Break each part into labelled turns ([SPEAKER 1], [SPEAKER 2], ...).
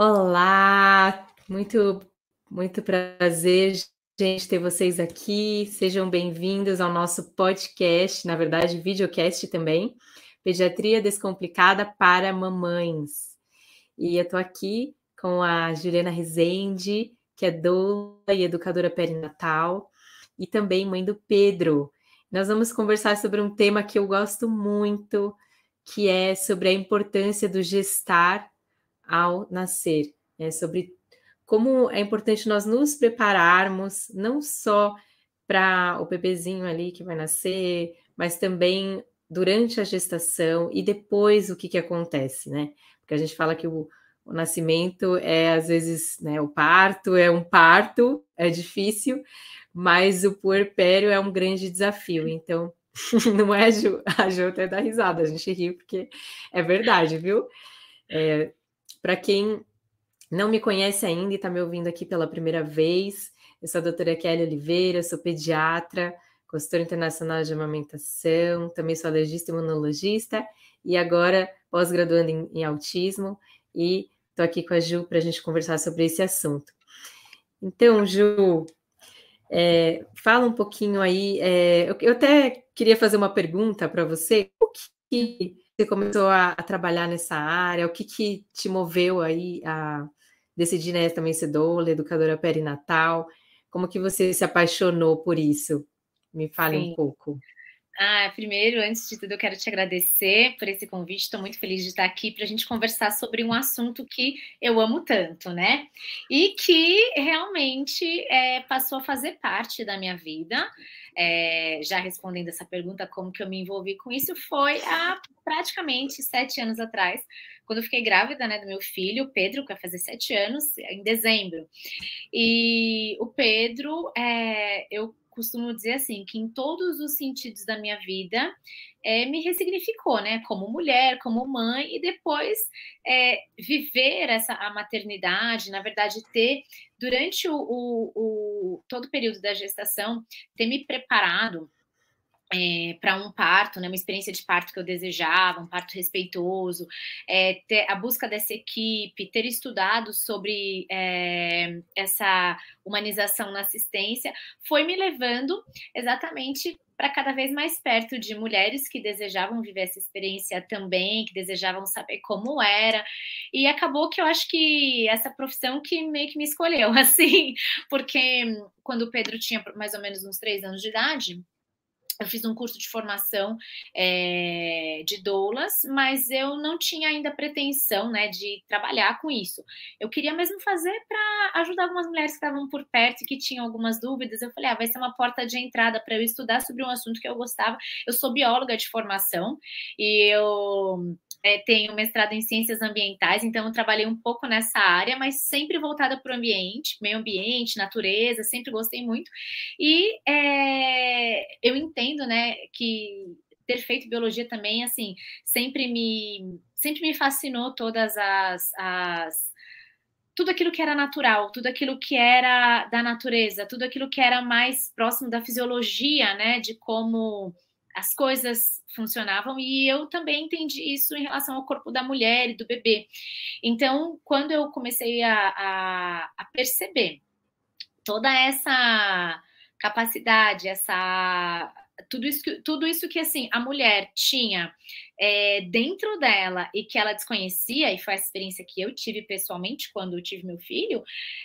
[SPEAKER 1] Olá, muito, muito prazer, gente, ter vocês aqui. Sejam bem-vindos ao nosso podcast, na verdade, videocast também, Pediatria Descomplicada para Mamães. E eu estou aqui com a Juliana Rezende, que é doula e educadora perinatal, e também mãe do Pedro. Nós vamos conversar sobre um tema que eu gosto muito, que é sobre a importância do gestar ao nascer, né? sobre como é importante nós nos prepararmos, não só para o bebezinho ali que vai nascer, mas também durante a gestação e depois o que, que acontece, né? Porque a gente fala que o, o nascimento é às vezes, né? O parto é um parto, é difícil, mas o puerpério é um grande desafio. Então, não é a Ju, a Ju até dá risada, a gente ri porque é verdade, viu? É, para quem não me conhece ainda e está me ouvindo aqui pela primeira vez, eu sou a doutora Kelly Oliveira, sou pediatra, consultora internacional de amamentação, também sou alergista e imunologista e agora pós-graduando em, em, autismo e estou aqui com a Ju para a gente conversar sobre esse assunto. Então, Ju, é, fala um pouquinho aí. É, eu, eu, até queria fazer uma pergunta para você. O que você começou a, a, trabalhar nessa área? O que, que te moveu aí a decidir né, também ser doula, educadora perinatal? Como que você se apaixonou por isso? Me fale Sim. um pouco.
[SPEAKER 2] Ah, primeiro, antes de tudo, eu quero te agradecer por esse convite. Estou muito feliz de estar aqui para a gente conversar sobre um assunto que eu amo tanto, né? E que realmente é, passou a fazer parte da minha vida é, já respondendo essa pergunta, como que eu me envolvi com isso, foi há praticamente sete anos atrás, quando eu fiquei grávida né, do meu filho, Pedro, que vai fazer sete anos, em dezembro. E o Pedro, é, eu costumo dizer assim, que em todos os sentidos da minha vida é, me ressignificou, né? Como mulher, como mãe, e depois é, viver essa a maternidade, na verdade, ter durante o, o, o todo o período da gestação, ter me preparado é, para um parto, né, uma experiência de parto que eu desejava, um parto respeitoso, é, ter, a busca dessa equipe, ter estudado sobre é, essa humanização na assistência, foi me levando exatamente para cada vez mais perto de mulheres que desejavam viver essa experiência também, que desejavam saber como era. E acabou que eu acho que essa profissão que meio que me escolheu, assim, porque quando o Pedro tinha mais ou menos uns três anos de idade, eu fiz um curso de formação é, de doulas, mas eu não tinha ainda pretensão né, de trabalhar com isso. Eu queria mesmo fazer para ajudar algumas mulheres que estavam por perto e que tinham algumas dúvidas. Eu falei, ah, vai ser uma porta de entrada para eu estudar sobre um assunto que eu gostava. Eu sou bióloga de formação e eu é, tenho mestrado em ciências ambientais, então eu trabalhei um pouco nessa área, mas sempre voltada para o ambiente, meio ambiente, natureza, sempre gostei muito. E é, eu entendo, né, que ter feito biologia também, assim, sempre me, sempre me fascinou todas as, as tudo aquilo que era natural, tudo aquilo que era da natureza, tudo aquilo que era mais próximo da fisiologia, né, de como as coisas funcionavam e eu também entendi isso em relação ao corpo da mulher e do bebê. Então, quando eu comecei a, a, a perceber toda essa capacidade, essa tudo isso que, tudo isso que assim a mulher tinha é, dentro dela e que ela desconhecia e foi a experiência que eu tive pessoalmente quando eu tive meu filho,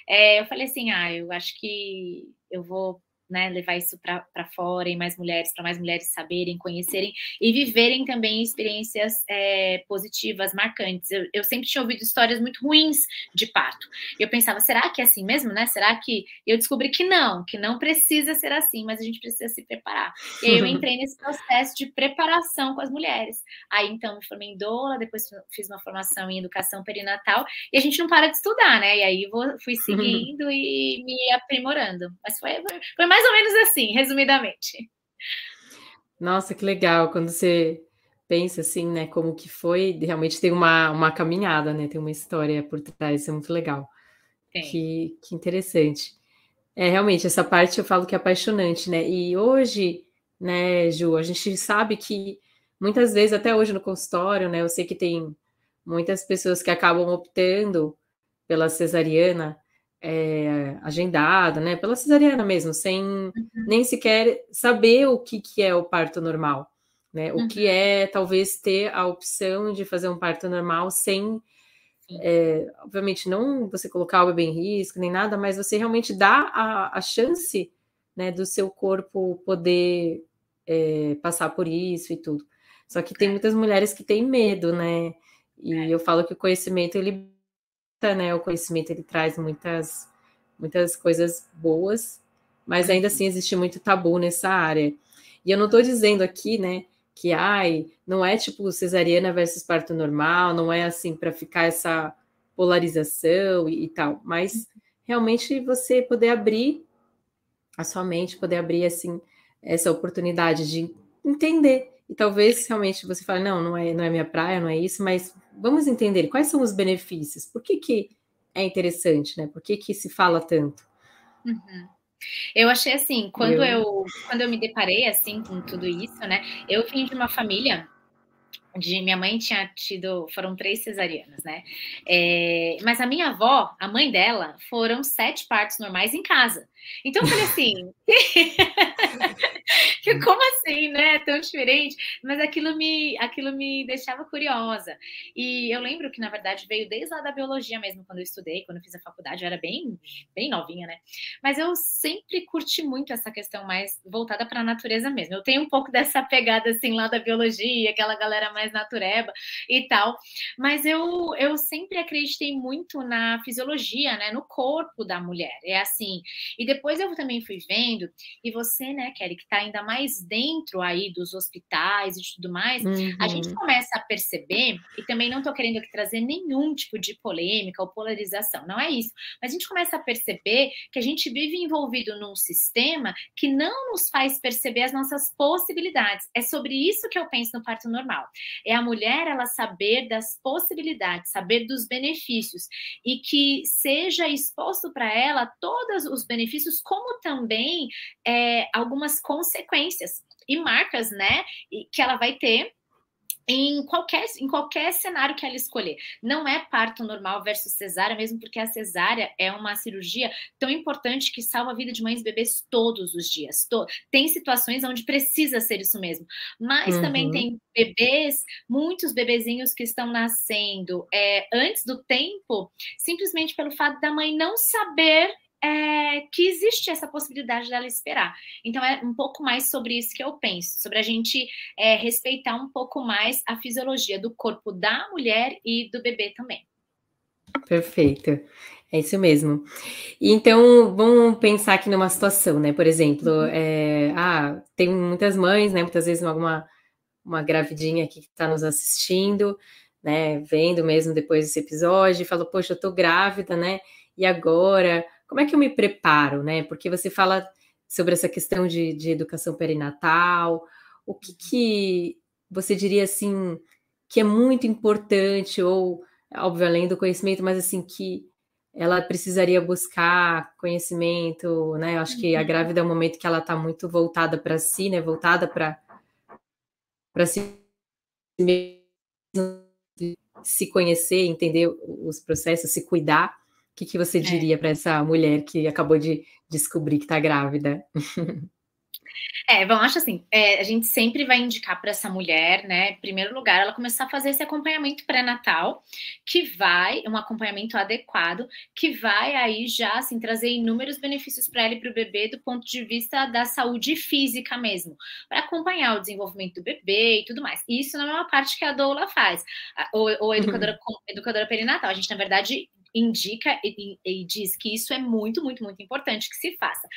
[SPEAKER 2] é, eu falei assim, ah, eu acho que eu vou né, levar isso para fora e mais mulheres, para mais mulheres saberem, conhecerem e viverem também experiências é, positivas, marcantes. Eu, eu, sempre tinha ouvido histórias muito ruins de parto. Eu pensava, será que é assim mesmo, né? Será que eu descobri que não, que não precisa ser assim, mas a gente precisa se preparar. E aí eu entrei nesse processo de preparação com as mulheres. Aí então me formei em doula, depois fiz uma formação em educação perinatal e a gente não para de estudar, né? E aí vou, fui seguindo e me aprimorando. Mas foi, foi mais ou menos assim, resumidamente.
[SPEAKER 1] Nossa, que legal quando você pensa assim, né, como que foi, realmente tem uma, uma caminhada, né, tem uma história por trás, isso é muito legal. Que, que interessante. É, realmente, essa parte eu falo que é apaixonante, né, e hoje, né, Ju, a gente sabe que muitas vezes, até hoje no consultório, né, eu sei que tem muitas pessoas que acabam optando pela cesariana é, agendada, né? Pela cesariana mesmo, sem uhum. nem sequer saber o que, que é o parto normal, né? O uhum. que é talvez ter a opção de fazer um parto normal sem, é, obviamente, não você colocar o bebê em risco nem nada, mas você realmente dá a, a chance, né, do seu corpo poder é, passar por isso e tudo. Só que tem muitas mulheres que têm medo, né? E é. eu falo que o conhecimento ele né? O conhecimento ele traz muitas muitas coisas boas, mas ainda assim existe muito tabu nessa área. E eu não estou dizendo aqui, né, que ai, não é tipo cesariana versus parto normal, não é assim para ficar essa polarização e, e, tal, mas realmente você poder abrir a sua mente, poder abrir assim essa oportunidade de entender e talvez realmente você fale, não, não é, não é minha praia, não é isso, mas vamos entender quais são os benefícios, por que, que é interessante, né? Por que, que se fala tanto?
[SPEAKER 2] Uhum. Eu achei assim, quando eu... eu... quando eu me deparei assim com tudo isso, né? Eu vim de uma família de minha mãe tinha tido, foram três cesarianas, né? É, mas a minha avó, a mãe dela, foram sete partos normais em casa. Então eu falei assim, que como assim, né? Tão diferente. Mas aquilo me, aquilo me deixava curiosa. E eu lembro que, na verdade, veio desde lá da biologia mesmo, quando eu estudei, quando eu fiz a faculdade, eu era bem, bem novinha, né? Mas eu sempre curti muito essa questão mais voltada para a natureza mesmo. Eu tenho um pouco dessa pegada assim lá da biologia, aquela galera mais natureba e tal. Mas eu, eu sempre acreditei muito na fisiologia, né? No corpo da mulher. É assim. E depois eu também fui vendo, e você, né, Kelly, que está ainda mais dentro aí dos hospitais e tudo mais, uhum. a gente uhum. começa a perceber, e também não estou querendo aqui trazer nenhum tipo de polêmica ou polarização, não é isso, mas a gente começa a perceber que a gente vive envolvido num sistema que não nos faz perceber as nossas possibilidades. É sobre isso que eu penso no parto normal. É a mulher ela saber das possibilidades, saber dos benefícios. E que seja exposto para ela todos os benefícios como também é, algumas consequências e marcas, né, que ela vai ter em qualquer, em qualquer cenário que ela escolher. Não é parto normal versus cesárea, mesmo porque a cesárea é uma cirurgia tão importante que salva a vida de mães e bebês todos os dias. Tem situações onde precisa ser isso mesmo, mas uhum. também tem bebês, muitos bebezinhos que estão nascendo é, antes do tempo, simplesmente pelo fato da mãe não saber é, que existe essa possibilidade dela esperar. Então, é um pouco mais sobre isso que eu penso, sobre a gente é, respeitar um pouco mais a fisiologia do corpo da mulher e do bebê também.
[SPEAKER 1] Perfeito. É isso mesmo. Então, vamos pensar aqui numa situação, né? Por exemplo, uhum. é, ah, tem muitas mães, né? Muitas vezes alguma uma gravidinha aqui que está nos assistindo, né? Vendo mesmo depois desse episódio, e falou, poxa, eu tô grávida, né? E agora? Como é que eu me preparo, né? Porque você fala sobre essa questão de, de educação perinatal, o que, que você diria assim que é muito importante, ou óbvio, além do conhecimento, mas assim, que ela precisaria buscar conhecimento, né? Eu acho que a uhum. grávida é um momento que ela está muito voltada para si, né? Voltada para para si se conhecer, entender os processos, se cuidar. O que, que você é. diria é. para essa mulher que acabou de descobrir que está grávida?
[SPEAKER 2] É, bom, acho assim, é, a gente sempre vai indicar para essa mulher, né, em primeiro lugar, ela começar a fazer esse acompanhamento pré-natal, que vai, um acompanhamento adequado, que vai aí já, assim, trazer inúmeros benefícios para ela e para o bebê do ponto de vista da saúde física mesmo, para acompanhar o desenvolvimento do bebê e tudo mais. Isso não é uma parte que a doula faz, ou, ou educadora, uhum. educadora perinatal, a gente, na verdade, indica e, e, diz que isso é muito, muito, muito importante que se faça.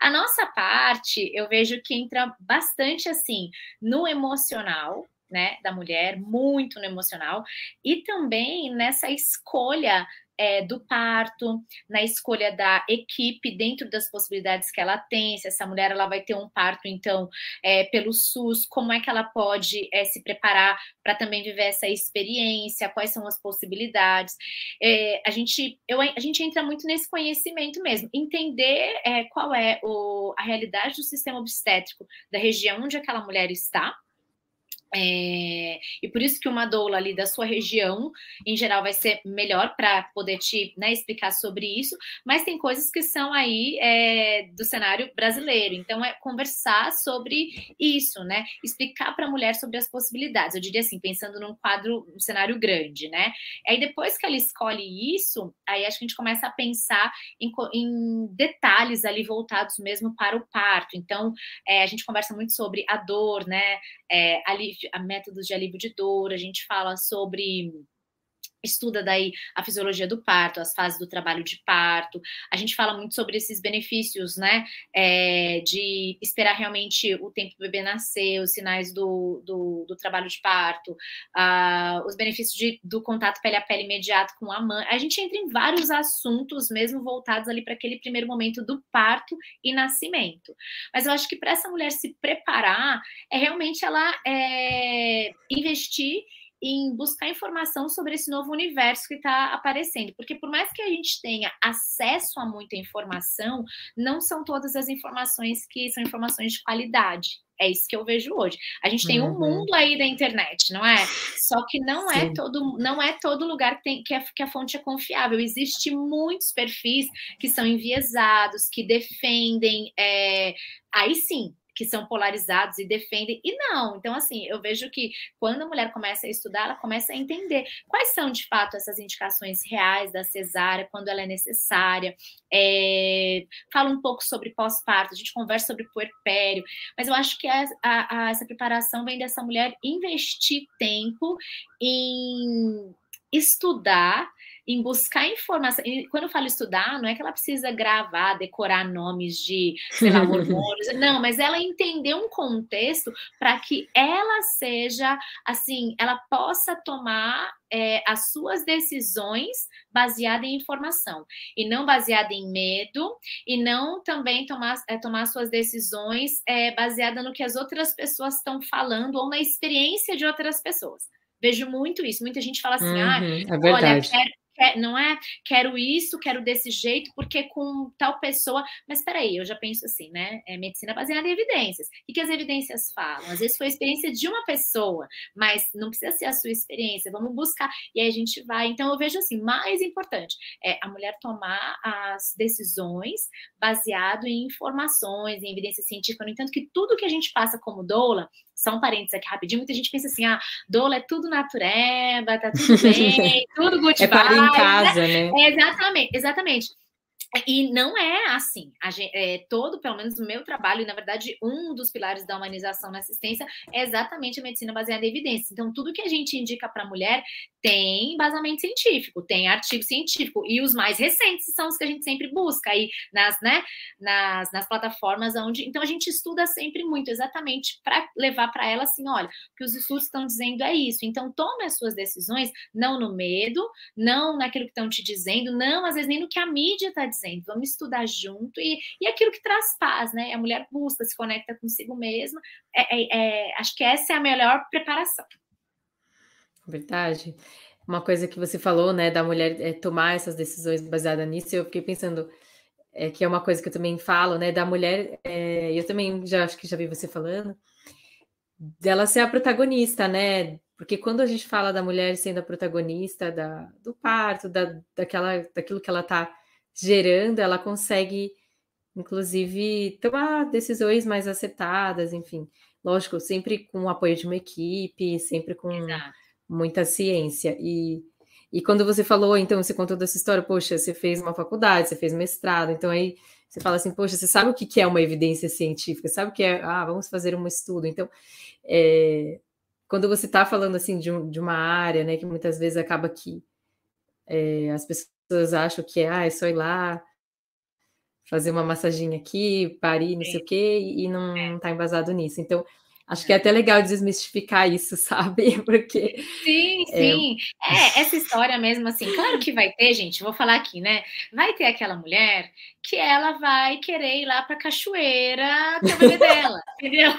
[SPEAKER 2] A nossa parte, eu vejo que entra bastante assim no emocional, né, da mulher, muito no emocional, e também nessa escolha é, do parto, na escolha da equipe dentro das possibilidades que ela tem, se essa mulher ela vai ter um parto, então, é, pelo SUS, como é que ela pode é, se preparar para também viver essa experiência, quais são as possibilidades. É, a, gente, eu, a gente entra muito nesse conhecimento mesmo, entender é, qual é o, a realidade do sistema obstétrico da região onde aquela mulher está, É, e por isso que uma doula ali da sua região, em geral, vai ser melhor para poder te né, explicar sobre isso, mas tem coisas que são aí é, do cenário brasileiro. Então, é conversar sobre isso, né? Explicar para a mulher sobre as possibilidades. Eu diria assim, pensando num quadro, um cenário grande, né? Aí depois que ela escolhe isso, aí acho que a gente começa a pensar em, em detalhes ali voltados mesmo para o parto. Então, é, a gente conversa muito sobre a dor, né? É, a métodos de alívio de dor, a gente fala sobre estuda daí a fisiologia do parto, as fases do trabalho de parto. A gente fala muito sobre esses benefícios, né? É, de esperar realmente o tempo do bebê nascer, os sinais do, do, do trabalho de parto, uh, os benefícios de, do contato pele a pele imediato com a mãe. A gente entra em vários assuntos, mesmo voltados ali para aquele primeiro momento do parto e nascimento. Mas eu acho que para essa mulher se preparar, é realmente ela é, investir em buscar informação sobre esse novo universo que está aparecendo. Porque por mais que a gente tenha acesso a muita informação, não são todas as informações que são informações de qualidade. É isso que eu vejo hoje. A gente tem uhum. um mundo aí da internet, não é? Só que não é Sim. é todo, não é todo lugar que, tem, que, a, que a fonte é confiável. Existem muitos perfis que são enviesados, que defendem. É, aí sim, que são polarizados e defendem, e não. Então, assim, eu vejo que quando a mulher começa a estudar, ela começa a entender quais são, de fato, essas indicações reais da cesárea, quando ela é necessária. É... Fala um pouco sobre pós-parto, a gente conversa sobre puerpério, mas eu acho que a, a, a, essa preparação vem dessa mulher investir tempo em estudar em buscar informação. E quando eu falo estudar, não é que ela precisa gravar, decorar nomes de, sei lá, hormônios. não, mas ela entender um contexto para que ela seja, assim, ela possa tomar é, as suas decisões baseada em informação e não baseada em medo e não também tomar, é, tomar suas decisões é, baseada no que as outras pessoas estão falando ou na experiência de outras pessoas. Vejo muito isso. Muita gente fala assim: ah,
[SPEAKER 1] uhum, ah, é olha,
[SPEAKER 2] quero, quer, não é quero isso, quero desse jeito, porque com tal pessoa. Mas espera aí, eu já penso assim, né? É medicina baseada em evidências. O que as evidências falam? Às vezes foi a experiência de uma pessoa, mas não precisa ser a sua experiência. Vamos buscar. E aí a gente vai. Então eu vejo assim, mais importante é a mulher tomar as decisões baseado em informações, em evidência científica. No entanto, que tudo que a gente passa como doula só um parênteses aqui rapidinho, muita gente pensa assim, ah, doula é tudo natureba, tá tudo bem, tudo good
[SPEAKER 1] é. É em casa, né?
[SPEAKER 2] É, exatamente, exatamente. E não é assim. Gente, é, todo, pelo menos no meu trabalho, e na verdade, um dos pilares da humanização na assistência é exatamente a medicina baseada em evidências. Então, tudo que a gente indica para a mulher tem embasamento científico, tem artigo científico. E os mais recentes são os que a gente sempre busca aí nas, né, nas, nas plataformas onde. Então, a gente estuda sempre muito, exatamente para levar para ela assim: olha, o que os estudos estão dizendo é isso. Então, tome as suas decisões, não no medo, não naquilo que estão te dizendo, não, às vezes, nem no que a mídia está dizendo dizendo, vamos estudar junto e, e aquilo que traz paz, né? A mulher busca, se conecta consigo mesma. É, é, é, acho que essa é a melhor preparação.
[SPEAKER 1] Verdade. Uma coisa que você falou, né, da mulher é, tomar essas decisões baseadas nisso, eu fiquei pensando é, que é uma coisa que eu também falo, né, da mulher, é, eu também já acho que já vi você falando, dela ser a protagonista, né? Porque quando a gente fala da mulher sendo a protagonista da, do parto, da, daquela, daquilo que ela está gerando, ela consegue, inclusive, tomar decisões mais acertadas, enfim. Lógico, sempre com o apoio de uma equipe, sempre com Exato. muita ciência. E, e quando você falou, então, você contou dessa história, poxa, você fez uma faculdade, você fez mestrado, então aí você fala assim, poxa, você sabe o que é uma evidência científica, sabe o que é, ah, vamos fazer um estudo. Então, é, quando você está falando assim de, um, de, uma área, né, que muitas vezes acaba que é, as pessoas pessoas acham que ah, é só ir lá fazer uma massaginha aqui, parir, não sei o quê, e não está é. embasado nisso. Então, acho que é até legal desmistificar isso, sabe? Porque.
[SPEAKER 2] Sim, é sim. É... é, essa história mesmo, assim, claro que vai ter, gente, vou falar aqui, né? Vai ter aquela mulher que ela vai querer ir lá para a cachoeira trabalhar dela, entendeu?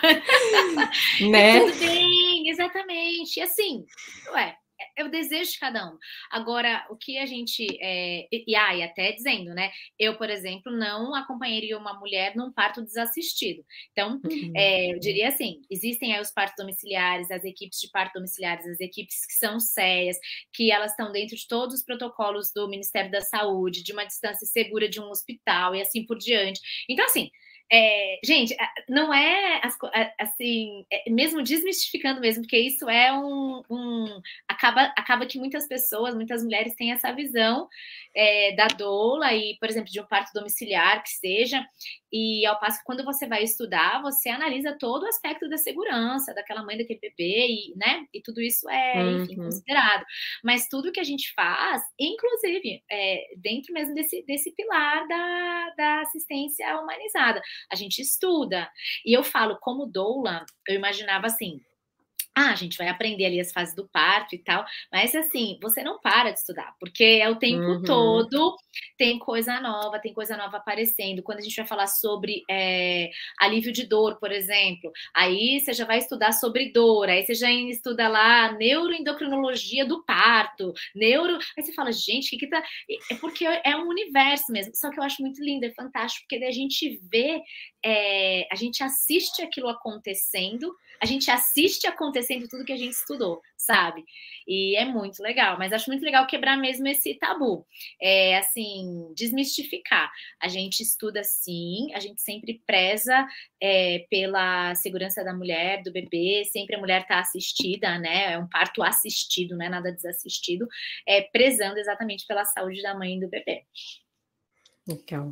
[SPEAKER 1] Né?
[SPEAKER 2] Tudo bem, exatamente. E assim, ué é, é o desejo de cada um. Agora, o que a gente. É, e, ah, e até dizendo, né? Eu, por exemplo, não acompanharia uma mulher num parto desassistido. Então, uhum. é, eu diria assim: existem aí os partos domiciliares, as equipes de parto domiciliares, as equipes que são sérias, que elas estão dentro de todos os protocolos do Ministério da Saúde, de uma distância segura de um hospital e assim por diante. Então, assim. É, gente, não é assim, é, mesmo desmistificando mesmo, porque isso é um, um, acaba, acaba que muitas pessoas, muitas mulheres têm essa visão é, da doula e, por exemplo, de um parto domiciliar que seja, e ao passo que quando você vai estudar, você analisa todo o aspecto da segurança daquela mãe daquele bebê, e, né? E tudo isso é, enfim, uhum. considerado. Mas tudo que a gente faz, inclusive, é, dentro mesmo desse, desse pilar da, da assistência humanizada, a gente estuda. E eu falo, como doula, eu imaginava assim, ah, a gente vai aprender ali as fases do parto e tal, mas assim, você não para de estudar, porque é o tempo uhum. todo, tem coisa nova, tem coisa nova aparecendo. Quando a gente vai falar sobre é, alívio de dor, por exemplo, aí você já vai estudar sobre dor, aí você já estuda lá neuroendocrinologia do parto, neuro. Aí você fala, gente, o que, que tá. É porque é um universo mesmo. Só que eu acho muito lindo, é fantástico, porque daí a gente vê, é, a gente assiste aquilo acontecendo a gente assiste acontecendo tudo que a gente estudou, sabe? E é muito legal, mas acho muito legal quebrar mesmo esse tabu. É assim, desmistificar. A gente estuda sim, a gente sempre preza é, pela segurança da mulher, do bebê, sempre a mulher está assistida, né? É um parto assistido, não é nada desassistido, é, prezando exatamente pela saúde da mãe e do bebê.
[SPEAKER 1] Legal.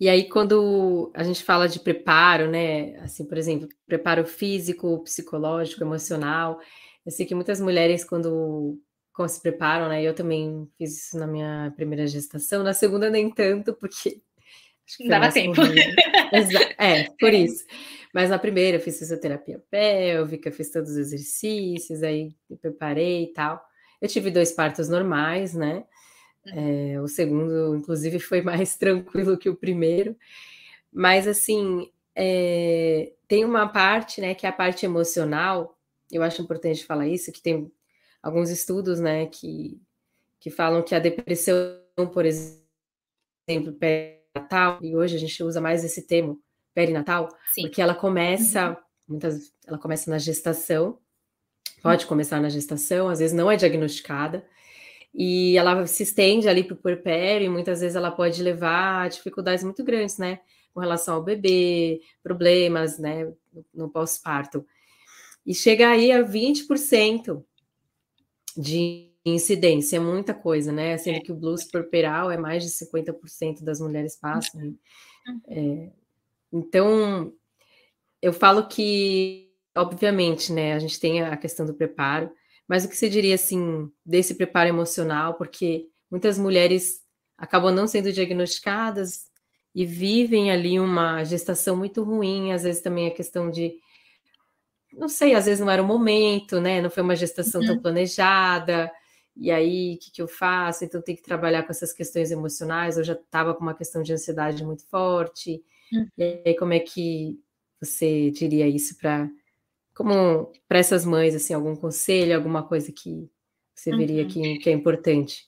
[SPEAKER 1] E aí, quando a gente fala de preparo, né? Assim, por exemplo, preparo físico, psicológico, emocional. Eu sei que muitas mulheres, quando, quando se preparam, né? Eu também fiz isso na minha primeira gestação, na segunda nem tanto, porque
[SPEAKER 2] acho que dava tempo.
[SPEAKER 1] é, por isso. Mas na primeira eu fiz fisioterapia pélvica, fiz todos os exercícios, aí me preparei e tal. Eu tive dois partos normais, né? É, o segundo, inclusive, foi mais tranquilo que o primeiro. Mas, assim, é, tem uma parte, né, que é a parte emocional. Eu acho importante falar isso, que tem alguns estudos, né, que, que falam que a depressão, por exemplo, perinatal, e hoje a gente usa mais esse termo, perinatal, Sim. porque ela começa, uhum. muitas, ela começa na gestação, pode começar na gestação, às vezes não é diagnosticada, e ela se estende ali para o puerpério e muitas vezes ela pode levar a dificuldades muito grandes, né, com relação ao bebê, problemas, né, no, pós-parto. E chega aí a 20% de incidência, é muita coisa, né, sendo é. que o blues puerperal é mais de 50% das mulheres passam. Uhum. É, então, eu falo que, obviamente, né, a gente tem a questão do preparo, mas o que você diria assim desse preparo emocional? Porque muitas mulheres acabam não sendo diagnosticadas e vivem ali uma gestação muito ruim, às vezes também a questão de não sei, às vezes não era o momento, né? Não foi uma gestação uhum. tão planejada. E aí, o que, que eu faço? Então, tem que trabalhar com essas questões emocionais. Eu já estava com uma questão de ansiedade muito forte. Uhum. E aí, como é que você diria isso para como para essas mães, assim, algum conselho, alguma coisa que você veria uhum. que, que é importante?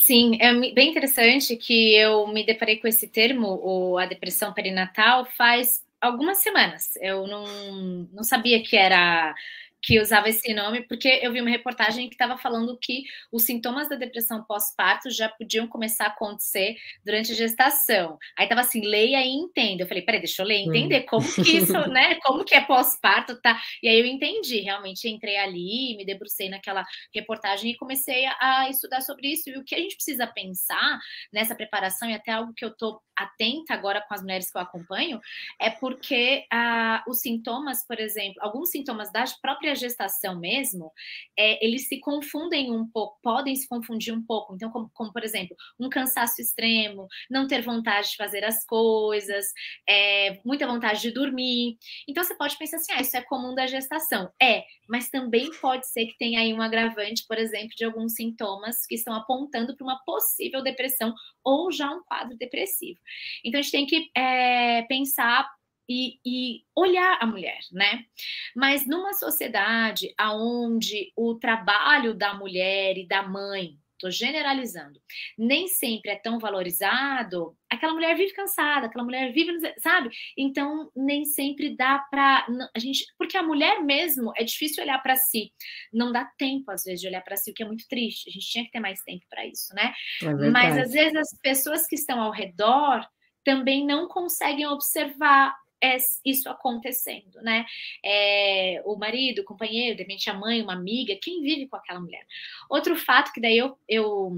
[SPEAKER 2] Sim, é bem interessante que eu me deparei com esse termo, ou a depressão perinatal, faz algumas semanas. Eu não, não sabia que era que usava esse nome, porque eu vi uma reportagem que estava falando que os sintomas da depressão pós-parto já podiam começar a acontecer durante a gestação. Aí estava assim, leia e entenda. Eu falei, peraí, deixa eu ler e entender hum. como que isso, né? Como que é pós-parto, tá? E aí eu entendi, realmente entrei ali, me debrucei naquela reportagem e comecei a estudar sobre isso. E o que a gente precisa pensar nessa preparação, e até algo que eu estou atenta agora com as mulheres que eu acompanho, é porque ah, os sintomas, por exemplo, alguns sintomas da própria gestação mesmo, é, eles se confundem um pouco, podem se confundir um pouco. Então, como, como, por exemplo, um cansaço extremo, não ter vontade de fazer as coisas, é, muita vontade de dormir. Então, você pode pensar assim, ah, isso é comum da gestação. É, mas também pode ser que tenha aí um agravante, por exemplo, de alguns sintomas que estão apontando para uma possível depressão ou já um quadro depressivo. Então, a gente tem que é, pensar e, e, olhar a mulher, né? Mas numa sociedade onde o trabalho da mulher e da mãe estou generalizando, nem sempre é tão valorizado, aquela mulher vive cansada, aquela mulher vive, sabe? Então, nem sempre dá para a gente, porque a mulher mesmo é difícil olhar para si, não dá tempo às vezes de olhar para si, o que é muito triste. A gente tinha que ter mais tempo para isso, né? É Mas às vezes as pessoas que estão ao redor também não conseguem observar isso acontecendo, né? É, o marido, o companheiro, de repente a mãe, uma amiga, quem vive com aquela mulher. Outro fato que daí eu, eu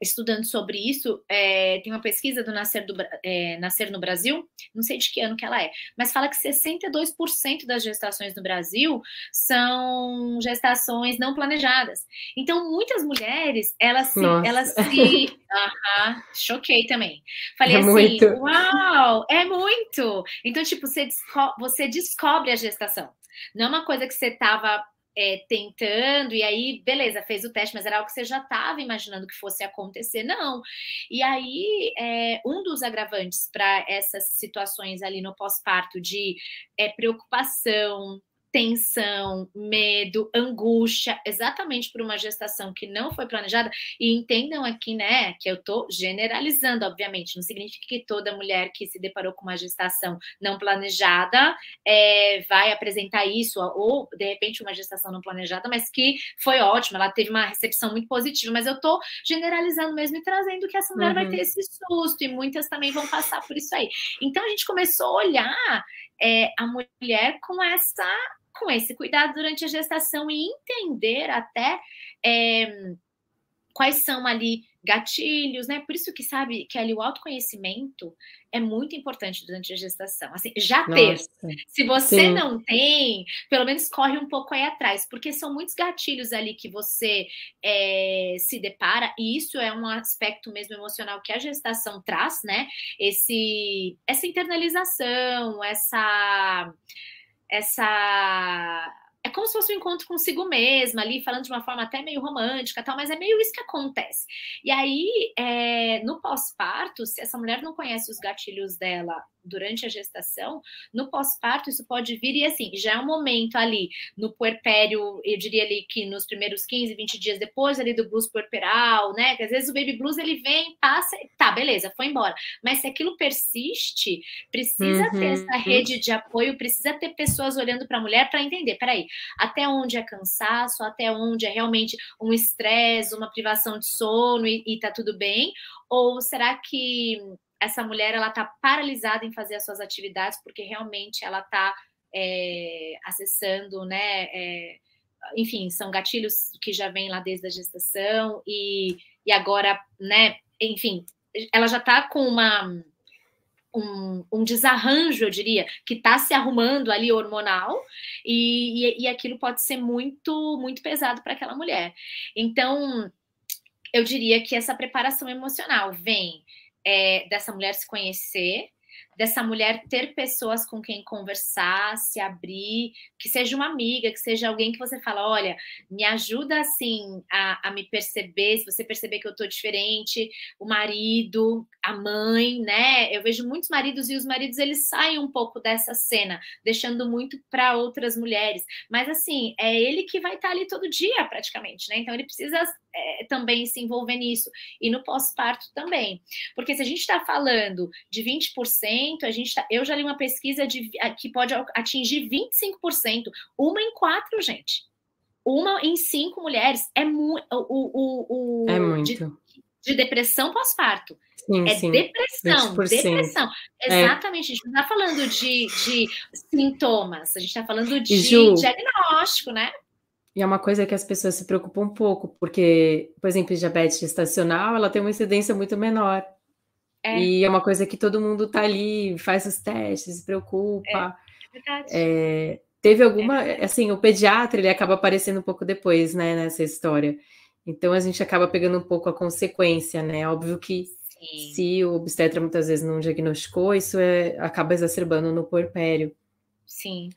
[SPEAKER 2] estudando sobre isso, é, tem uma pesquisa do Nascer, do é, Nascer no Brasil, não sei de que ano que ela é, mas fala que 62% das gestações no Brasil são gestações não planejadas. Então, muitas mulheres, elas se. Elas se -huh, choquei também. Falei é assim: muito. uau, é muito! Então, tipo, você, desco você descobre a gestação. Não é uma coisa que você estava é, tentando, e aí, beleza, fez o teste, mas era algo que você já estava imaginando que fosse acontecer, não. E aí, é, um dos agravantes para essas situações ali no pós-parto de é, preocupação, tensão, medo, angústia, exatamente por uma gestação que não foi planejada. E entendam aqui, né, que eu tô generalizando, obviamente, não significa que toda mulher que se deparou com uma gestação não planejada é, vai apresentar isso, ou de repente uma gestação não planejada, mas que foi ótima, ela teve uma recepção muito positiva. Mas eu tô generalizando mesmo e trazendo que essa mulher uhum. vai ter esse susto, e muitas também vão passar por isso aí. Então a gente começou a olhar é, a mulher com essa com esse cuidado durante a gestação e entender até é, quais são ali gatilhos, né? Por isso que sabe que ali o autoconhecimento é muito importante durante a gestação. Assim, já ter. Nossa, Se você sim. não tem, pelo menos corre um pouco aí atrás, porque são muitos gatilhos ali que você é, se depara, e isso é um aspecto mesmo emocional que a gestação traz, né? Esse, essa internalização, essa essa é como se fosse um encontro consigo mesma, ali, falando de uma forma até meio romântica tal, mas é meio isso que acontece. E aí, é, no pós-parto, se essa mulher não conhece os gatilhos dela durante a gestação, no pós-parto isso pode vir, e assim, já é um momento ali, no puerpério, eu diria ali que nos primeiros 15, 20 dias depois ali do blues puerperal, né, que às vezes o baby blues ele vem, passa, tá, beleza, foi embora. Mas se aquilo persiste, precisa uhum. ter essa rede de apoio, precisa ter pessoas olhando para a mulher para entender, peraí, até onde é cansaço, até onde é realmente um estresse, uma privação de sono e, e tá tudo bem, ou será que essa mulher ela está paralisada em fazer as suas atividades porque realmente ela está é, acessando, né? É, enfim, são gatilhos que já vêm lá desde a gestação e, e agora, né? Enfim, ela já está com uma um, um, desarranjo, eu diria, que está se arrumando ali hormonal, e, e, e aquilo pode ser muito, muito pesado para aquela mulher. Então, eu diria que essa preparação emocional vem é, dessa mulher se conhecer, dessa mulher ter pessoas com quem conversar, se abrir, que seja uma amiga, que seja alguém que você fala, olha, me ajuda assim a, a me perceber, se você perceber que eu tô diferente, o marido, a mãe, né? Eu vejo muitos maridos e os maridos eles saem um pouco dessa cena, deixando muito para outras mulheres, mas assim, é ele que vai estar tá ali todo dia praticamente, né? Então ele precisa é, também se envolver nisso e no pós-parto também, porque se a gente está falando de 20% a gente tá, eu já li uma pesquisa de, que pode atingir 25%, uma em quatro, gente. Uma em cinco mulheres é, mu o, o, o,
[SPEAKER 1] é muito.
[SPEAKER 2] De, de depressão pós-parto. é sim. depressão, 20%. depressão. É. Exatamente, é. a gente não está falando de, de sintomas, a gente está falando de Ju, diagnóstico, né?
[SPEAKER 1] E é uma coisa que as pessoas se preocupam um pouco, porque, por exemplo, diabetes gestacional, ela tem uma incidência muito menor. É. E é uma coisa que todo mundo tá ali, faz os testes, se preocupa. É, é verdade. É, teve alguma, é assim, o pediatra ele acaba aparecendo um pouco depois, né, nessa história. Então a gente acaba pegando um pouco a consequência, né? Óbvio que Sim. se o obstetra muitas vezes não diagnosticou, isso é, acaba exacerbando no puerpério.
[SPEAKER 2] Sim.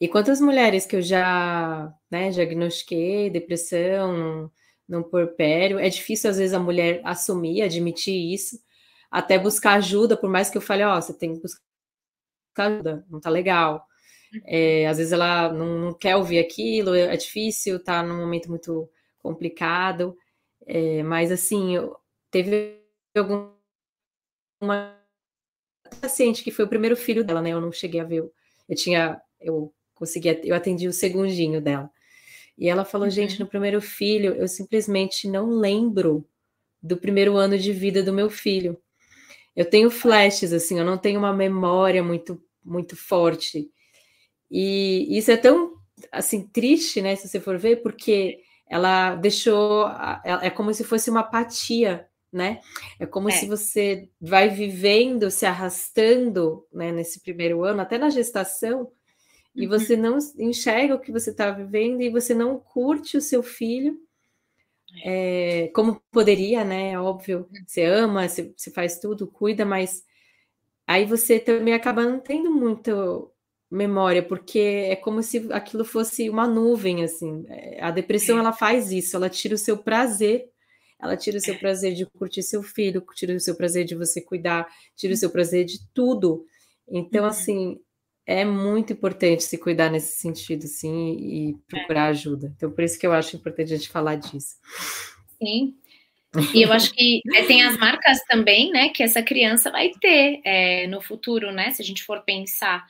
[SPEAKER 1] E quantas mulheres que eu já né, diagnostiquei depressão no puerpério, é difícil às vezes a mulher assumir, admitir isso, até buscar ajuda, por mais que eu fale, ó, oh, você tem que buscar não tá legal. É, às vezes ela não, não, quer ouvir aquilo, é, difícil, tá num momento muito complicado. É, mas assim, eu, teve alguma paciente que foi o primeiro filho dela, né? Eu não cheguei a ver. Eu tinha, eu conseguia, eu atendi o segundinho dela. E ela falou, uhum. gente, no primeiro filho, eu simplesmente não lembro do primeiro ano de vida do meu filho. Eu tenho flashes, assim, eu não tenho uma memória muito, muito forte. E isso é tão, assim, triste, né, se você for ver, porque ela deixou, é como se fosse uma apatia, né? É como é. se você vai vivendo, se arrastando, né, nesse primeiro ano, até na gestação, e uhum. você não enxerga o que você está vivendo e você não curte o seu filho é, como poderia, né? É óbvio, você ama, você, você, faz tudo, cuida, mas aí você também acaba não tendo muito memória, porque é como se aquilo fosse uma nuvem, assim. É, a depressão, é. ela faz isso, ela tira o seu prazer, ela tira o seu prazer de curtir seu filho, tira o seu prazer de você cuidar, tira o seu prazer de tudo. Então, uhum. assim, é muito importante se cuidar nesse sentido, sim, e procurar ajuda. Então, por isso que eu acho importante a gente falar disso.
[SPEAKER 2] Sim. E eu acho que é, tem as marcas também, né, que essa criança vai ter é, no futuro, né, se a gente for pensar.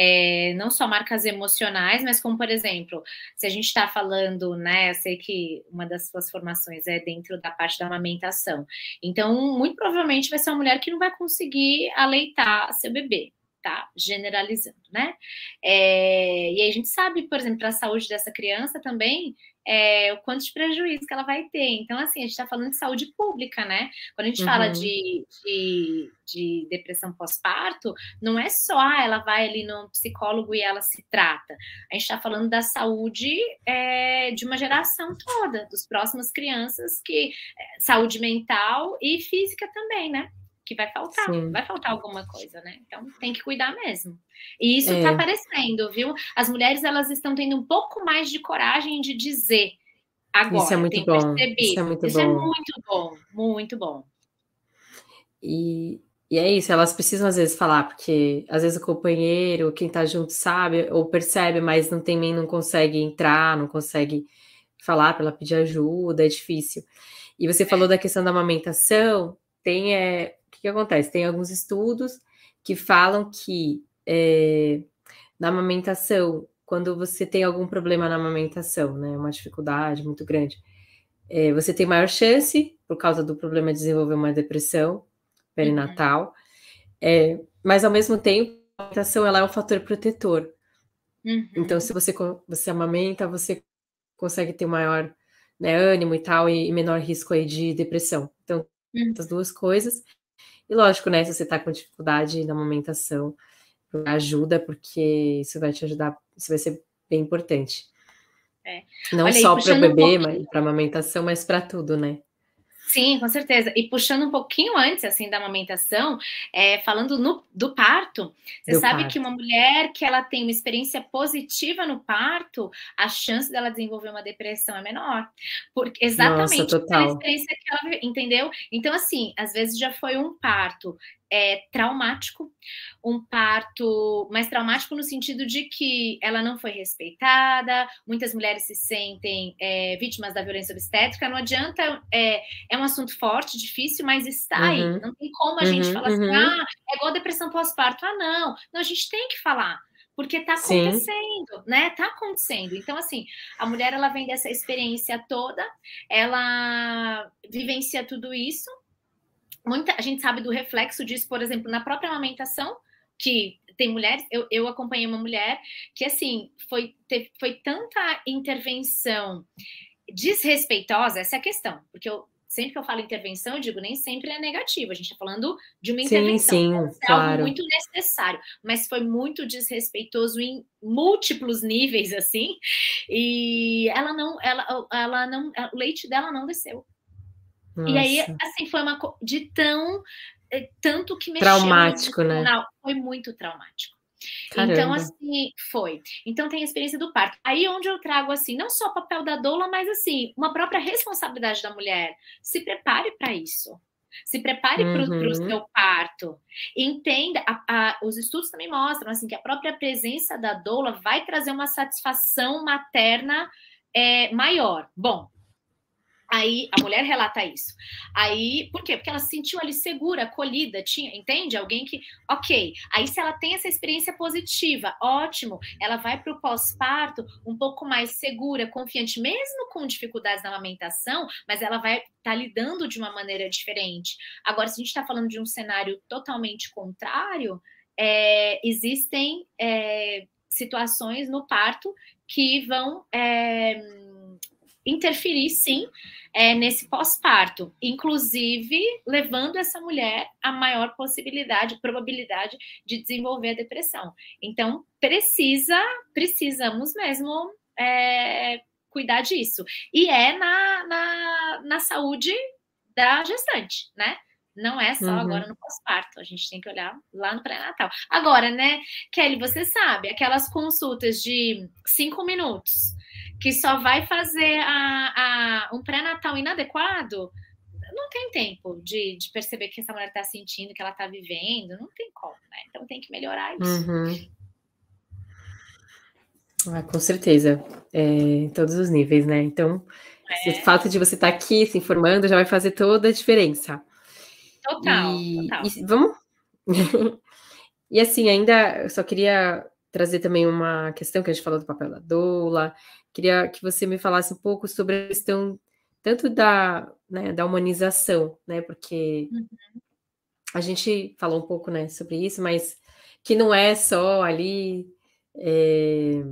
[SPEAKER 2] É, não só marcas emocionais, mas como, por exemplo, se a gente está falando, né, eu sei que uma das suas formações é dentro da parte da amamentação. Então, muito provavelmente vai ser uma mulher que não vai conseguir aleitar seu bebê, tá generalizando, né? É, e aí a gente sabe, por exemplo, para a saúde dessa criança também, é, o quanto de prejuízo que ela vai ter. Então, assim, a gente está falando de saúde pública, né? Quando a gente uhum. fala de, de, de depressão pós-parto, não é só ah, ela vai ali no psicólogo e ela se trata. A gente está falando da saúde é, de uma geração toda, dos próximas crianças, que é, saúde mental e física também, né? Que vai faltar, Sim. vai faltar alguma coisa, né? Então tem que cuidar mesmo. E isso está é. aparecendo, viu? As mulheres elas estão tendo um pouco mais de coragem de dizer agora.
[SPEAKER 1] Isso é muito bom. Isso é muito
[SPEAKER 2] isso
[SPEAKER 1] é bom.
[SPEAKER 2] é muito bom, muito bom.
[SPEAKER 1] E, e é isso, elas precisam às vezes falar, porque às vezes o companheiro, quem tá junto sabe ou percebe, mas não tem nem não consegue entrar, não consegue falar para ela pedir ajuda, é difícil. E você falou da questão da amamentação, tem é, que, que acontece? Tem alguns estudos que falam que é, na amamentação, quando você tem algum problema na amamentação, né, uma dificuldade muito grande, é, você tem maior chance, por causa do problema, de desenvolver uma depressão perinatal, uhum. é, mas ao mesmo tempo, a amamentação ela é um fator protetor. Uhum. Então, se você, você amamenta, você consegue ter maior né, ânimo e tal, e, menor risco aí de depressão. Então, uhum. as duas coisas. E lógico, né, se você está com dificuldade na amamentação, ajuda, porque isso vai te ajudar, isso vai ser bem importante. É. Não Olha, só para o bebê, um para amamentação, mas para tudo, né?
[SPEAKER 2] Sim, com certeza. E puxando um pouquinho antes, assim, da amamentação, é, falando no, do parto, você do sabe parto. que uma mulher que ela tem uma experiência positiva no parto, a chance dela desenvolver uma depressão é menor. Porque exatamente
[SPEAKER 1] Nossa, pela
[SPEAKER 2] experiência que ela entendeu? Então, assim, às vezes já foi um parto é, traumático, um parto mais traumático no sentido de que ela não foi respeitada, muitas mulheres se sentem é, vítimas da violência obstétrica, não adianta, é, é um assunto forte, difícil, mas está uhum. aí, não tem como a uhum, gente falar assim, uhum. ah, é igual depressão pós-parto, ah, não, não, a gente tem que falar, porque está acontecendo, Sim. né? Está acontecendo. Então, assim, a mulher ela vem dessa experiência toda, ela vivencia tudo isso, muita a gente sabe do reflexo disso, por exemplo, na própria amamentação, que tem mulheres, eu, eu acompanhei uma mulher que assim foi, teve, foi tanta intervenção desrespeitosa, essa é a questão, porque eu sempre que eu falo intervenção, eu digo nem sempre é negativo, a gente está falando de uma intervenção,
[SPEAKER 1] sim, sim, claro. algo
[SPEAKER 2] muito necessário, mas foi muito desrespeitoso em múltiplos níveis assim, e ela não, ela, ela não, o leite dela não desceu. Nossa. E aí, assim, foi uma de tão eh, tanto que mexeu
[SPEAKER 1] traumático, né?
[SPEAKER 2] Foi muito traumático. Então, Caramba. Então, assim, foi. Então, tem a experiência do parto. Aí, onde eu trago, assim, não só o papel da doula, mas, assim, uma própria responsabilidade da mulher. Se prepare para isso. Se prepare uhum. para o seu parto. Entenda, a, a, os estudos também mostram assim que a própria presença da doula vai trazer uma satisfação materna é, maior. Bom, Aí a mulher relata isso. Aí, por quê? Porque ela se sentiu ali segura, acolhida, tinha, entende? Alguém que, ok. Aí, se ela tem essa experiência positiva, ótimo. Ela vai para o pós-parto um pouco mais segura, confiante, mesmo com dificuldades na amamentação, mas ela vai estar tá lidando de uma maneira diferente. Agora, se a gente está falando de um cenário totalmente contrário, é, existem é, situações no parto que vão. É, interferir sim é, nesse pós-parto, inclusive levando essa mulher a maior possibilidade, probabilidade de desenvolver a depressão. Então, precisa, precisamos mesmo é, cuidar disso. E é na, na, na saúde da gestante, né? Não é só uhum. agora no pós-parto, a gente tem que olhar lá no pré-natal. Agora, né, Kelly, você sabe, aquelas consultas de cinco minutos que só vai fazer a, a um pré-natal inadequado, não tem tempo de, de perceber que essa mulher está sentindo, que ela está vivendo, não tem como, né? Então tem que melhorar isso.
[SPEAKER 1] Uhum. Ah, com certeza, é, em todos os níveis, né? Então, é. o fato de você estar tá aqui se informando já vai fazer toda a diferença.
[SPEAKER 2] Total, e, total.
[SPEAKER 1] E, vamos. e assim, ainda eu só queria trazer também uma questão que a gente falou do papel da doula, Queria que você me falasse um pouco sobre a questão tanto da, né, da humanização, né? Porque uhum. a gente falou um pouco né, sobre isso, mas que não é só ali é,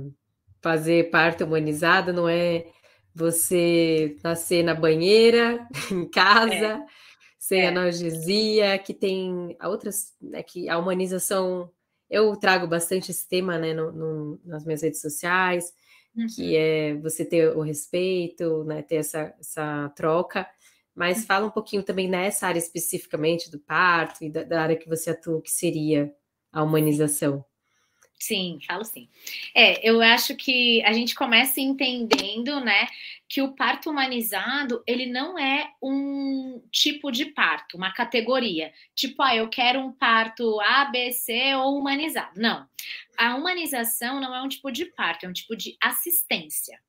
[SPEAKER 1] fazer parto humanizado, não é você nascer na banheira, em casa, é. sem é. analgesia, que tem outras, né, que a humanização, eu trago bastante esse tema né, no, no, nas minhas redes sociais, uhum. que é você ter o respeito, né, ter essa, essa troca. Mas uhum. fala um pouquinho também nessa área especificamente do parto e da, da área que você atua, que seria a humanização.
[SPEAKER 2] Sim, falo sim. É, eu acho que a gente começa entendendo, né, que o parto humanizado, ele não é um tipo de parto, uma categoria. Tipo, ah, eu quero um parto A, B, C ou humanizado. Não a humanização não é um tipo de parto, é um tipo de assistência.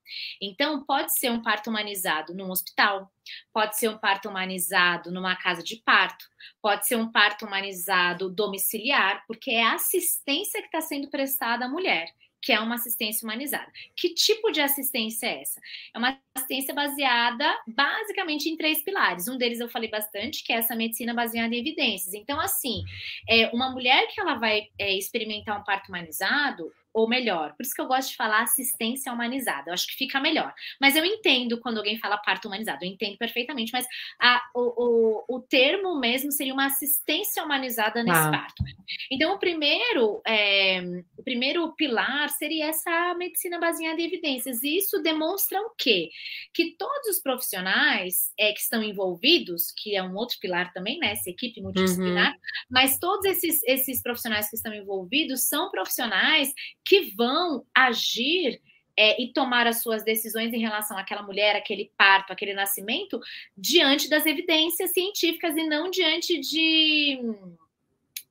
[SPEAKER 2] Então, pode ser um parto humanizado num hospital, pode ser um parto humanizado numa casa de parto, pode ser um parto humanizado domiciliar, porque é a assistência que está sendo prestada à mulher que é uma assistência humanizada. Que tipo de assistência é essa? É uma assistência baseada basicamente em três pilares. Um deles eu falei bastante, que é essa medicina baseada em evidências. Então, assim, é, uma mulher que ela vai é, experimentar um parto humanizado, ou melhor, por isso que eu gosto de falar assistência humanizada, eu acho que fica melhor. Mas eu entendo quando alguém fala parto humanizado, eu entendo perfeitamente, mas a, o, o, o termo mesmo seria uma assistência humanizada nesse ah. parto. Então, o primeiro, é, o primeiro pilar seria essa medicina baseada em evidências, e isso demonstra o quê? Que todos os profissionais é, que estão envolvidos, que é um outro pilar também, né, essa equipe multidisciplinar, uhum. mas todos esses, esses profissionais que estão envolvidos são profissionais que vão agir é, e tomar as suas decisões em relação àquela mulher, aquele parto, aquele nascimento, diante das evidências científicas e não diante de,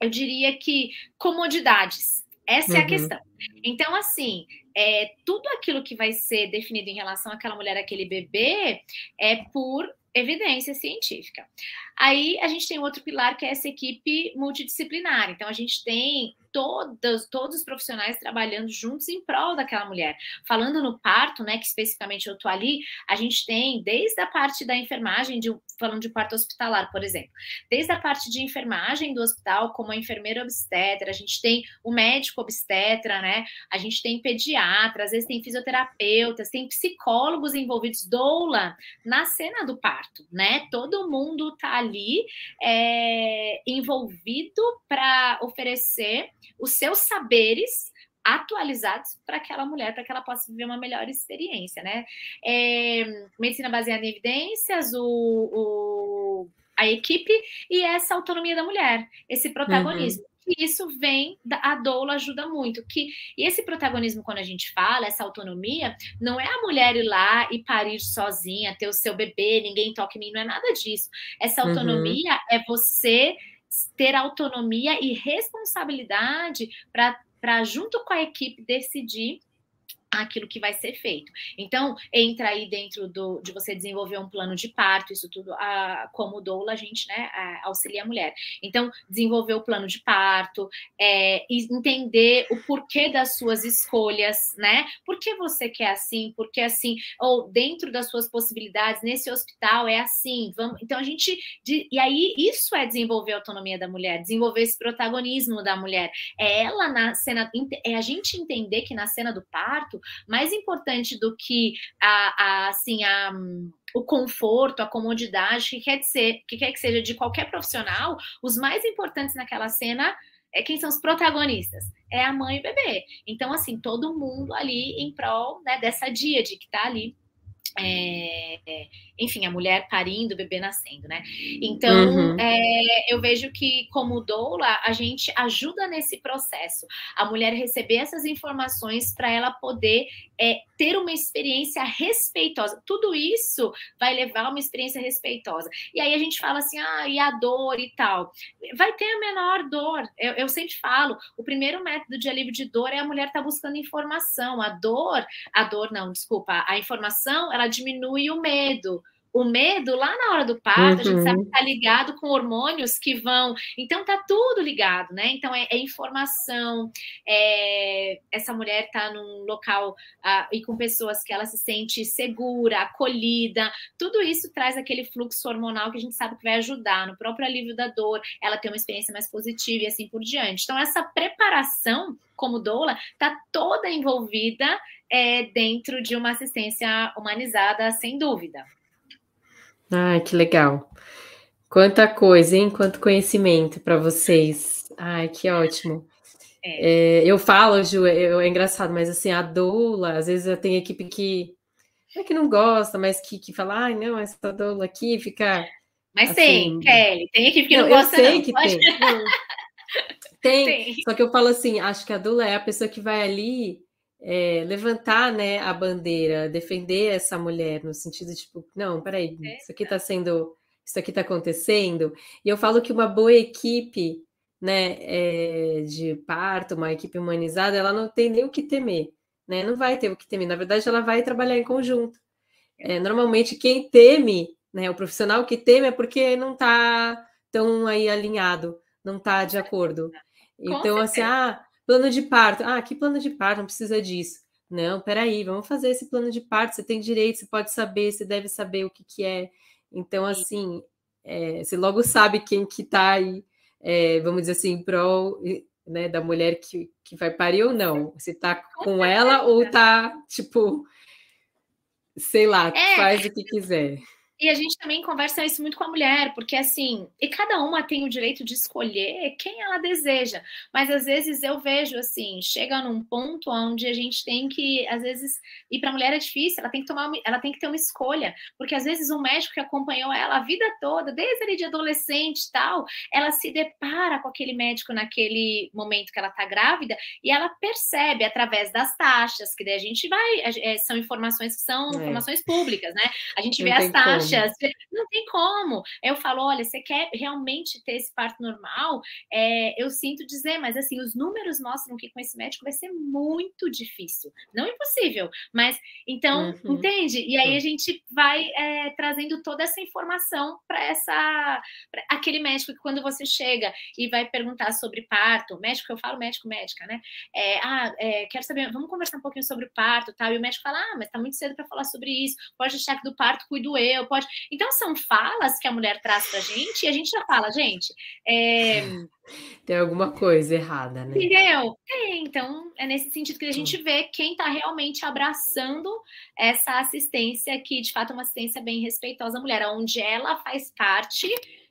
[SPEAKER 2] eu diria que, comodidades. Essa uhum. é a uhum. questão. Então, assim, é, tudo aquilo que vai ser definido em relação àquela mulher, aquele bebê, é por evidência científica. Aí a gente tem outro pilar que é essa equipe multidisciplinar. Então a gente tem todos, todos os profissionais trabalhando juntos em prol daquela mulher. Falando no parto, né, que especificamente eu tô ali, a gente tem desde a parte da enfermagem, de, falando de parto hospitalar, por exemplo, desde a parte de enfermagem do hospital, como a enfermeira obstetra, a gente tem o médico obstetra, né, a gente tem pediatra, às vezes tem fisioterapeutas, tem psicólogos envolvidos, doula, na cena do parto, né, todo mundo tá ali é, envolvido para oferecer os seus saberes atualizados para aquela mulher, para que ela possa viver uma melhor experiência, né? É, medicina baseada em evidências, o, o a equipe e essa autonomia da mulher, esse protagonismo. Uhum que isso vem da a doula ajuda muito. Que e esse protagonismo quando a gente fala, essa autonomia, não é a mulher ir lá e parir sozinha, ter o seu bebê, ninguém toque em mim, não é nada disso. Essa uhum. autonomia uhum. é você ter autonomia e responsabilidade para junto com a equipe decidir aquilo que vai ser feito. Então, entra aí dentro do, de você desenvolver um plano de parto, isso tudo, a, como doula, a gente né, a, auxilia a mulher. Então, desenvolver o plano de parto, é, entender o porquê das suas escolhas, né? Por que você quer assim? Por que assim? Ou dentro das suas possibilidades, nesse hospital é assim. Vamos, então, a gente. De, e aí, isso é desenvolver a autonomia da mulher, desenvolver esse protagonismo da mulher. É ela na cena, é a gente entender que na cena do parto, mais importante do que a, a assim, a, o conforto, a comodidade que quer, ser, que quer que seja de qualquer profissional, os mais importantes naquela cena é quem são os protagonistas? É a mãe e o bebê. Então, assim, todo mundo ali em prol né, dessa díade que está ali é, enfim, a mulher parindo, o bebê nascendo, né? Então, uhum. é, eu vejo que, como doula, a gente ajuda nesse processo. A mulher receber essas informações para ela poder é, ter uma experiência respeitosa. Tudo isso vai levar a uma experiência respeitosa. E aí a gente fala assim, ah, e a dor e tal. Vai ter a menor dor. Eu, eu sempre falo, o primeiro método de alívio de dor é a mulher estar tá buscando informação. A dor, a dor não, desculpa, a informação, ela diminui o medo o medo lá na hora do parto, uhum. a gente sabe que está ligado com hormônios que vão. Então tá tudo ligado, né? Então é, é informação. É, essa mulher está num local ah, e com pessoas que ela se sente segura, acolhida. Tudo isso traz aquele fluxo hormonal que a gente sabe que vai ajudar no próprio alívio da dor, ela ter uma experiência mais positiva e assim por diante. Então, essa preparação como doula está toda envolvida é, dentro de uma assistência humanizada, sem dúvida.
[SPEAKER 1] Ai, que legal. Quanta coisa, hein? Quanto conhecimento para vocês. Ai, que ótimo. É. É, eu falo, Ju, é, é, engraçado, mas assim, a doula, às vezes eu tenho equipe que é que não gosta, mas que, que fala, ai, não, essa doula aqui fica.
[SPEAKER 2] Mas assim, tem, Kelly, tem equipe que não, não gosta.
[SPEAKER 1] Eu sei
[SPEAKER 2] não.
[SPEAKER 1] que tem. tem. tem. Só que eu falo assim, acho que a doula é a pessoa que vai ali é, levantar né, a bandeira, defender essa mulher, no sentido de, tipo, não, peraí, isso aqui está sendo, isso aqui está acontecendo. E eu falo que uma boa equipe né, é, de parto, uma equipe humanizada, ela não tem nem o que temer, né? Não vai ter o que temer. Na verdade, ela vai trabalhar em conjunto. É, normalmente, quem teme, né, o profissional que teme é porque não está tão aí alinhado, não está de acordo. Então, assim, ah, Plano de parto. Ah, que plano de parto? Não precisa disso. Não, peraí, vamos fazer esse plano de parto. Você tem direito, você pode saber, você deve saber o que, que é. Então, assim, é, você logo sabe quem que está aí, é, vamos dizer assim, pro né, da mulher que, que vai parir ou não. Se está com ela ou está, tipo, sei lá, é. faz o que quiser.
[SPEAKER 2] E a gente também conversa isso muito com a mulher, porque assim, e cada uma tem o direito de escolher quem ela deseja. Mas às vezes eu vejo assim, chega num ponto onde a gente tem que, às vezes, e para a mulher é difícil, ela tem que tomar, ela tem que ter uma escolha, porque às vezes um médico que acompanhou ela a vida toda, desde ali de adolescente e tal, ela se depara com aquele médico naquele momento que ela está grávida e ela percebe através das taxas, que daí a gente vai, é, são informações que são é. informações públicas, né? A gente Não vê as taxas não tem como. Eu falo, olha, você quer realmente ter esse parto normal? É, eu sinto dizer, mas assim, os números mostram que com esse médico vai ser muito difícil. Não impossível, mas então, uhum. entende? E aí a gente vai é, trazendo toda essa informação para essa pra aquele médico que quando você chega e vai perguntar sobre parto, médico, eu falo médico, médica, né? É, ah, é, quero saber, vamos conversar um pouquinho sobre o parto, tal. E o médico fala, ah, mas tá muito cedo para falar sobre isso. Pode achar que do parto cuido eu, pode pode. Então, são falas que a mulher traz para a gente e a gente já fala, gente. É...
[SPEAKER 1] Tem alguma coisa errada, né?
[SPEAKER 2] Entendeu? Tem. Então, é nesse sentido que a gente vê quem está realmente abraçando essa assistência, que de fato é uma assistência bem respeitosa à mulher, onde ela faz parte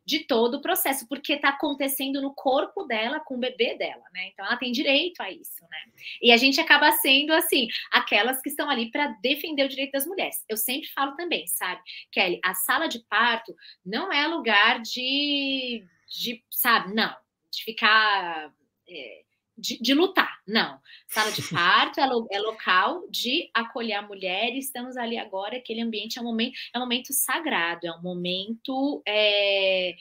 [SPEAKER 2] de todo o processo, porque está acontecendo no corpo dela com o bebê dela, né? Então ela tem direito a isso, né? E a gente acaba sendo assim, aquelas que estão ali para defender o direito das mulheres. Eu sempre falo também, sabe, Kelly, a sala de parto não é lugar de, de sabe, não, de ficar. É, de, de, lutar, não. Sala de parto é, lo, é, local de acolher a mulher e estamos ali agora, aquele ambiente é um momento, é um momento sagrado, é um momento. É,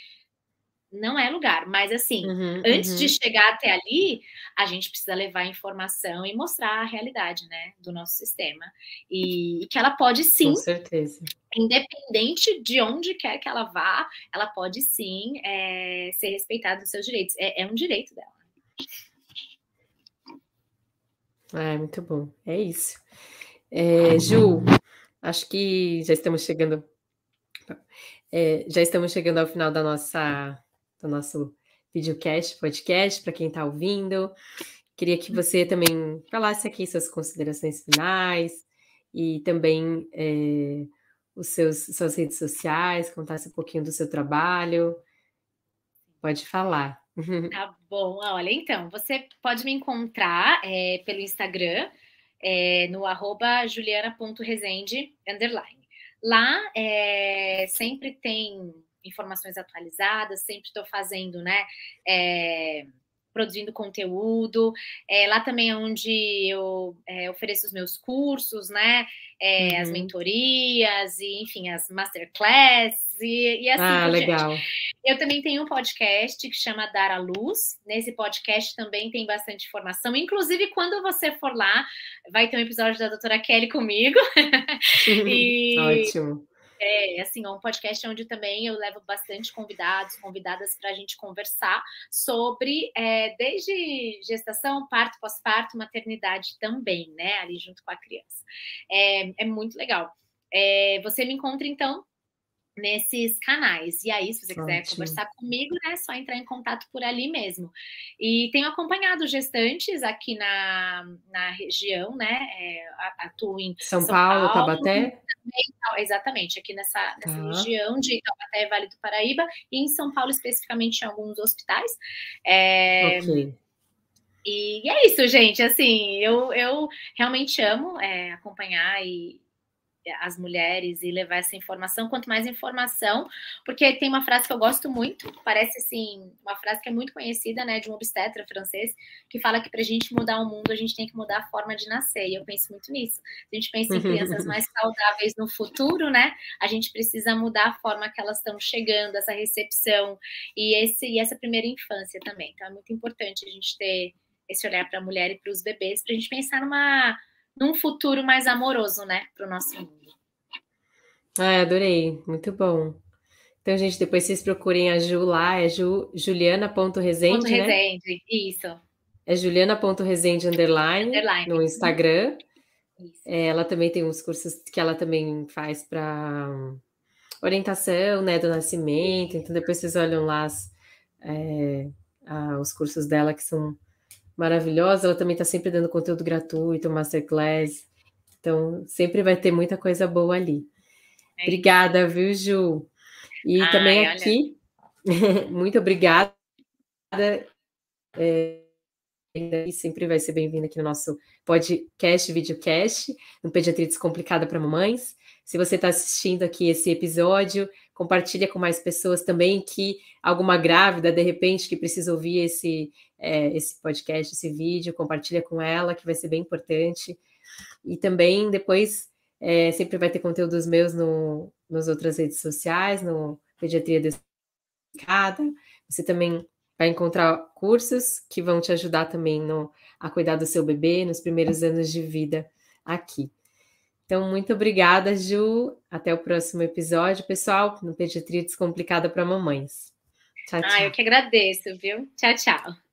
[SPEAKER 2] não é lugar, mas assim, uhum, antes uhum. de chegar até ali, a gente precisa levar informação e mostrar a realidade, né, do nosso sistema. E, e que ela pode sim.
[SPEAKER 1] Com certeza.
[SPEAKER 2] Independente de onde quer que ela vá, ela pode sim é, ser respeitada dos seus direitos. É, é um direito dela.
[SPEAKER 1] É, muito bom. É isso. É, Ju, acho que já estamos chegando. É, já estamos chegando ao final da nossa, do nosso videocast, podcast, para quem está ouvindo. Queria que você também falasse aqui suas considerações finais e também é, os seus suas redes sociais, contasse um pouquinho do seu trabalho. Pode falar.
[SPEAKER 2] Tá bom, olha, então, você pode me encontrar é, pelo Instagram, é, no arroba juliana.resende, underline. Lá é, sempre tem informações atualizadas, sempre estou fazendo, né? Produzindo conteúdo. É, lá também é onde eu é, ofereço os meus cursos, né? É, uhum. As mentorias, e enfim, as masterclass e, e assim.
[SPEAKER 1] Ah, legal.
[SPEAKER 2] Eu também tenho um podcast que chama Dar a Luz. Nesse podcast também tem bastante informação. Inclusive, quando você for lá, vai ter um episódio da doutora Kelly comigo.
[SPEAKER 1] e... Ótimo.
[SPEAKER 2] É, assim, é um podcast onde também eu levo bastante convidados, convidadas para a gente conversar sobre é, desde gestação, parto, pós-parto, maternidade também, né? Ali junto com a criança. É, é muito legal. É, você me encontra, então, nesses canais. E aí, se você quiser Ótimo. conversar comigo, né, é só entrar em contato por ali mesmo. E tenho acompanhado gestantes aqui na, na região, né? É, atuo em
[SPEAKER 1] São, São Paulo, Paulo, Tabaté.
[SPEAKER 2] Também, exatamente, aqui nessa, nessa ah. região de Taubaté, Vale do Paraíba, e em São Paulo, especificamente, em alguns hospitais. É, ok. E é isso, gente. Assim, eu, eu realmente amo é, acompanhar e, as mulheres e levar essa informação, quanto mais informação, porque tem uma frase que eu gosto muito, parece assim, uma frase que é muito conhecida, né, de um obstetra francês, que fala que para a gente mudar o mundo, a gente tem que mudar a forma de nascer, e eu penso muito nisso. A gente pensa em crianças mais saudáveis no futuro, né, a gente precisa mudar a forma que elas estão chegando, essa recepção, e, esse, e essa primeira infância também. Então é muito importante a gente ter esse olhar para a mulher e para os bebês, para a gente pensar numa num futuro mais amoroso, né, para o nosso mundo.
[SPEAKER 1] Ah, adorei, muito bom. Então, gente, depois vocês procurem a Ju lá, é Ju, juliana.resende,
[SPEAKER 2] né? Resende, isso.
[SPEAKER 1] É juliana.resende underline, underline, no Instagram. É, ela também tem uns cursos que ela também faz para orientação, né, do nascimento. Então, depois vocês olham lá as, é, os cursos dela que são maravilhosa. Ela também está sempre dando conteúdo gratuito, masterclass. Então, sempre vai ter muita coisa boa ali. É obrigada, viu, Ju? E Ai, também aqui, muito obrigada. É, sempre vai ser bem-vinda aqui no nosso podcast, videocast, no Pediatria Descomplicada para Mamães. Se você está assistindo aqui esse episódio, compartilha com mais pessoas também que alguma grávida, de repente, que precisa ouvir esse, é, esse podcast, esse vídeo, compartilha com ela, que vai ser bem importante. E também depois é, sempre vai ter conteúdos meus no, nas outras redes sociais, no Pediatria Descomplicada. Você também vai encontrar cursos que vão te ajudar também no, a cuidar do seu bebê nos primeiros anos de vida aqui. Então, muito obrigada, Ju. Até o próximo episódio, pessoal, no Pediatria Descomplicada para Mamães.
[SPEAKER 2] Tchau, tchau. Ah, eu que agradeço, viu? Tchau, tchau.